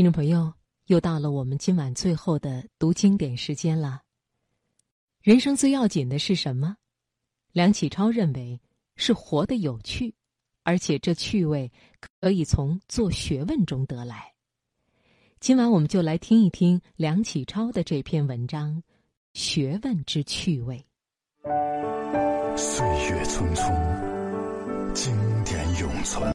听众朋友，又到了我们今晚最后的读经典时间了。人生最要紧的是什么？梁启超认为是活得有趣，而且这趣味可以从做学问中得来。今晚我们就来听一听梁启超的这篇文章《学问之趣味》。岁月匆匆，经典永存。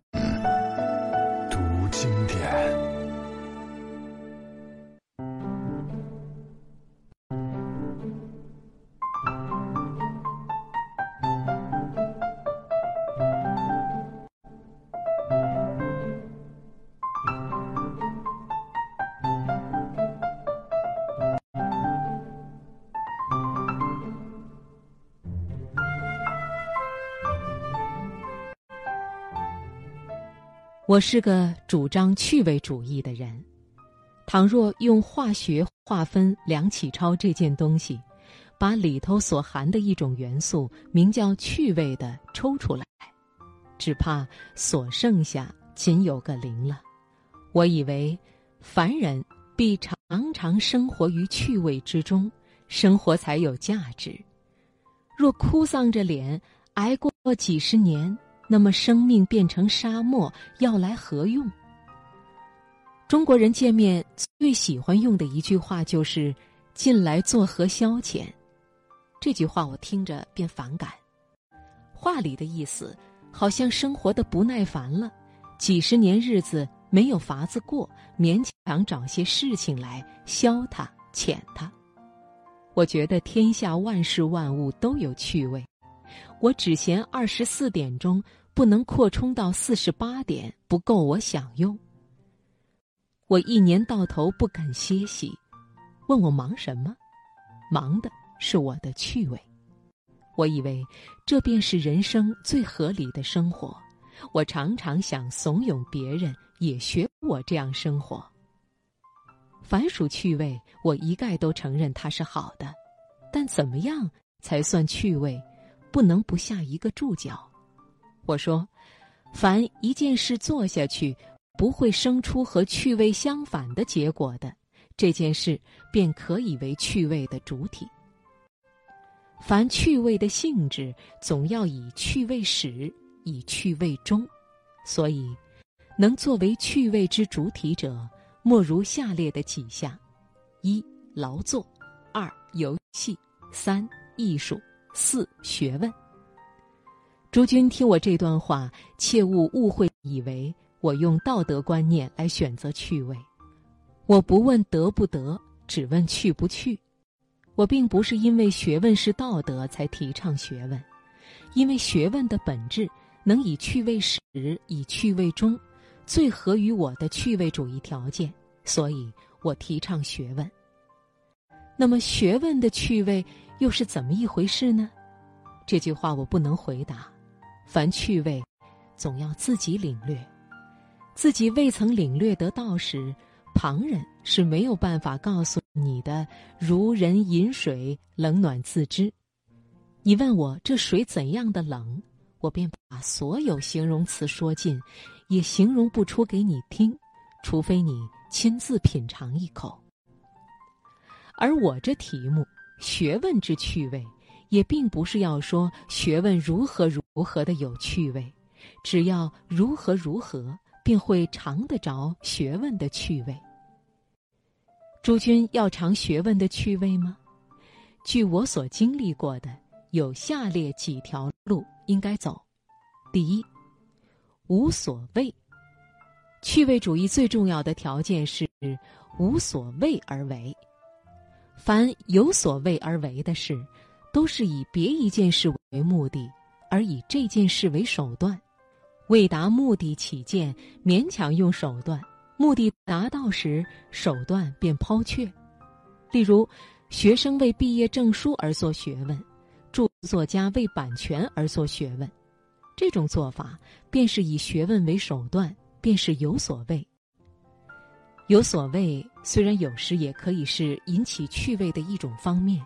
我是个主张趣味主义的人。倘若用化学划分梁启超这件东西，把里头所含的一种元素名叫趣味的抽出来，只怕所剩下仅有个零了。我以为，凡人必常常生活于趣味之中，生活才有价值。若哭丧着脸挨过几十年。那么，生命变成沙漠，要来何用？中国人见面最喜欢用的一句话就是“近来作何消遣”。这句话我听着便反感。话里的意思，好像生活的不耐烦了，几十年日子没有法子过，勉强找些事情来消它、遣它。我觉得天下万事万物都有趣味。我只嫌二十四点钟不能扩充到四十八点，不够我享用。我一年到头不敢歇息，问我忙什么？忙的是我的趣味。我以为这便是人生最合理的生活。我常常想怂恿别人也学我这样生活。凡属趣味，我一概都承认它是好的，但怎么样才算趣味？不能不下一个注脚。我说，凡一件事做下去不会生出和趣味相反的结果的，这件事便可以为趣味的主体。凡趣味的性质，总要以趣味始，以趣味终。所以，能作为趣味之主体者，莫如下列的几项：一、劳作；二、游戏；三、艺术。四学问。诸君听我这段话，切勿误会，以为我用道德观念来选择趣味。我不问得不得，只问去不去。我并不是因为学问是道德才提倡学问，因为学问的本质能以趣味始，以趣味终，最合于我的趣味主义条件，所以我提倡学问。那么学问的趣味？又是怎么一回事呢？这句话我不能回答。凡趣味，总要自己领略。自己未曾领略得到时，旁人是没有办法告诉你的。如人饮水，冷暖自知。你问我这水怎样的冷，我便把所有形容词说尽，也形容不出给你听，除非你亲自品尝一口。而我这题目。学问之趣味，也并不是要说学问如何如何的有趣味，只要如何如何，便会尝得着学问的趣味。诸君要尝学问的趣味吗？据我所经历过的，有下列几条路应该走：第一，无所谓。趣味主义最重要的条件是无所谓而为。凡有所为而为的事，都是以别一件事为目的，而以这件事为手段。为达目的起见，勉强用手段；目的达到时，手段便抛却。例如，学生为毕业证书而做学问，著作家为版权而做学问，这种做法便是以学问为手段，便是有所谓。有所谓，虽然有时也可以是引起趣味的一种方面，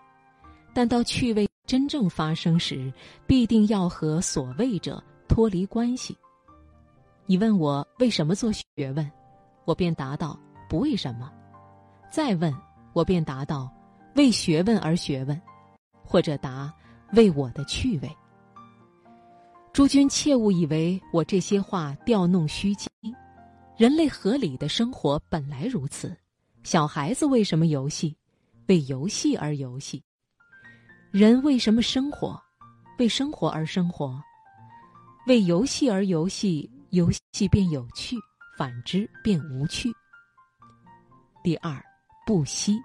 但到趣味真正发生时，必定要和所谓者脱离关系。你问我为什么做学问，我便答道：不为什么。再问，我便答道：为学问而学问，或者答为我的趣味。诸君切勿以为我这些话调弄虚惊。人类合理的生活本来如此。小孩子为什么游戏？为游戏而游戏。人为什么生活？为生活而生活。为游戏而游戏，游戏便有趣；反之便无趣。第二，不息。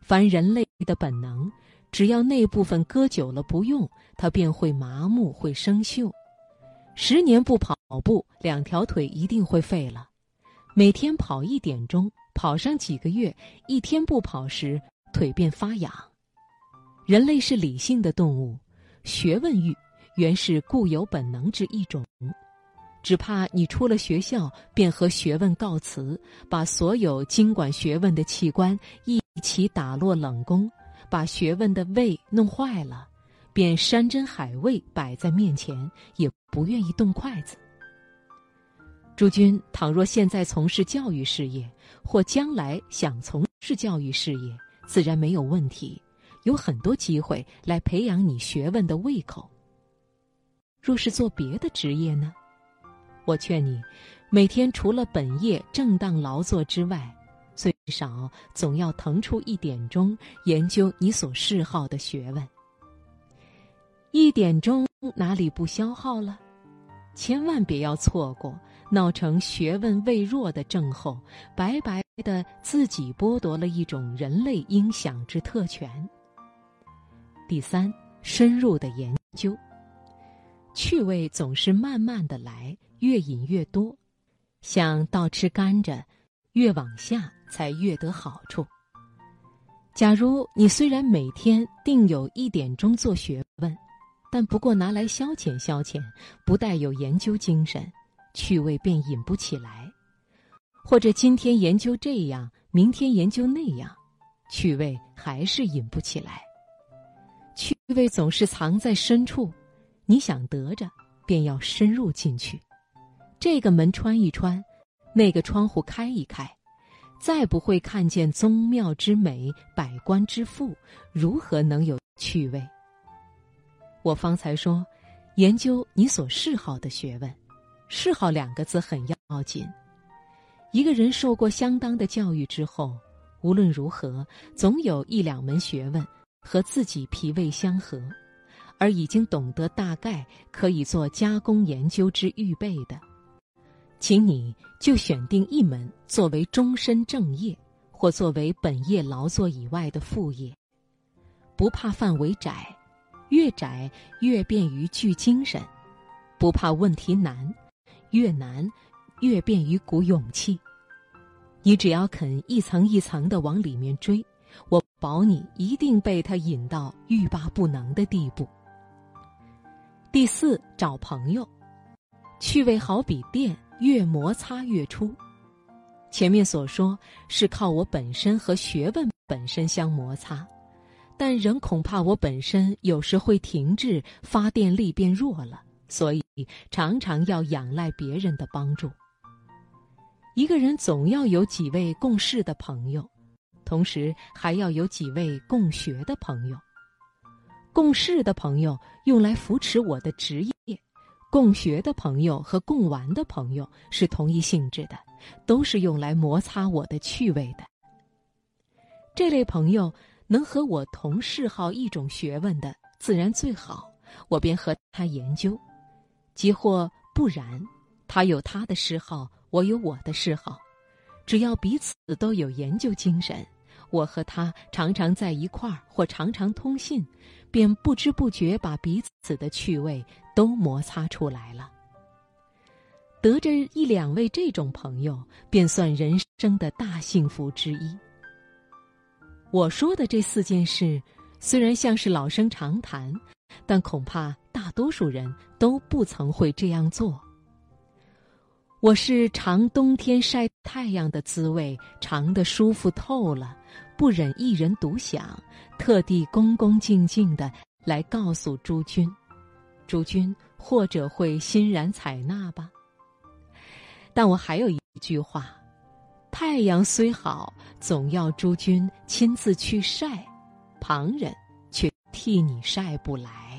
凡人类的本能，只要那部分搁久了不用，它便会麻木，会生锈。十年不跑步，两条腿一定会废了。每天跑一点钟，跑上几个月，一天不跑时，腿便发痒。人类是理性的动物，学问欲原是固有本能之一种。只怕你出了学校，便和学问告辞，把所有经管学问的器官一起打落冷宫，把学问的胃弄坏了，便山珍海味摆在面前，也不愿意动筷子。诸君倘若现在从事教育事业，或将来想从事教育事业，自然没有问题，有很多机会来培养你学问的胃口。若是做别的职业呢？我劝你，每天除了本业正当劳作之外，最少总要腾出一点钟研究你所嗜好的学问。一点钟哪里不消耗了？千万别要错过，闹成学问未弱的症候，白白的自己剥夺了一种人类应享之特权。第三，深入的研究，趣味总是慢慢的来。越饮越多，像倒吃甘蔗，越往下才越得好处。假如你虽然每天定有一点钟做学问，但不过拿来消遣消遣，不带有研究精神，趣味便引不起来；或者今天研究这样，明天研究那样，趣味还是引不起来。趣味总是藏在深处，你想得着，便要深入进去。这个门穿一穿，那个窗户开一开，再不会看见宗庙之美、百官之富，如何能有趣味？我方才说，研究你所嗜好的学问，嗜好两个字很要紧。一个人受过相当的教育之后，无论如何，总有一两门学问和自己脾胃相合，而已经懂得大概可以做加工研究之预备的。请你就选定一门作为终身正业，或作为本业劳作以外的副业，不怕范围窄，越窄越便于聚精神；不怕问题难，越难越便于鼓勇气。你只要肯一层一层的往里面追，我保你一定被他引到欲罢不能的地步。第四，找朋友，趣味好比电。越摩擦越出，前面所说是靠我本身和学问本身相摩擦，但仍恐怕我本身有时会停滞，发电力变弱了，所以常常要仰赖别人的帮助。一个人总要有几位共事的朋友，同时还要有几位共学的朋友。共事的朋友用来扶持我的职业。共学的朋友和共玩的朋友是同一性质的，都是用来摩擦我的趣味的。这类朋友能和我同嗜好一种学问的，自然最好，我便和他研究；即或不然，他有他的嗜好，我有我的嗜好，只要彼此都有研究精神，我和他常常在一块儿或常常通信。便不知不觉把彼此的趣味都摩擦出来了。得着一两位这种朋友，便算人生的大幸福之一。我说的这四件事，虽然像是老生常谈，但恐怕大多数人都不曾会这样做。我是尝冬天晒太阳的滋味，尝得舒服透了。不忍一人独享，特地恭恭敬敬的来告诉诸君，诸君或者会欣然采纳吧。但我还有一句话：太阳虽好，总要诸君亲自去晒，旁人却替你晒不来。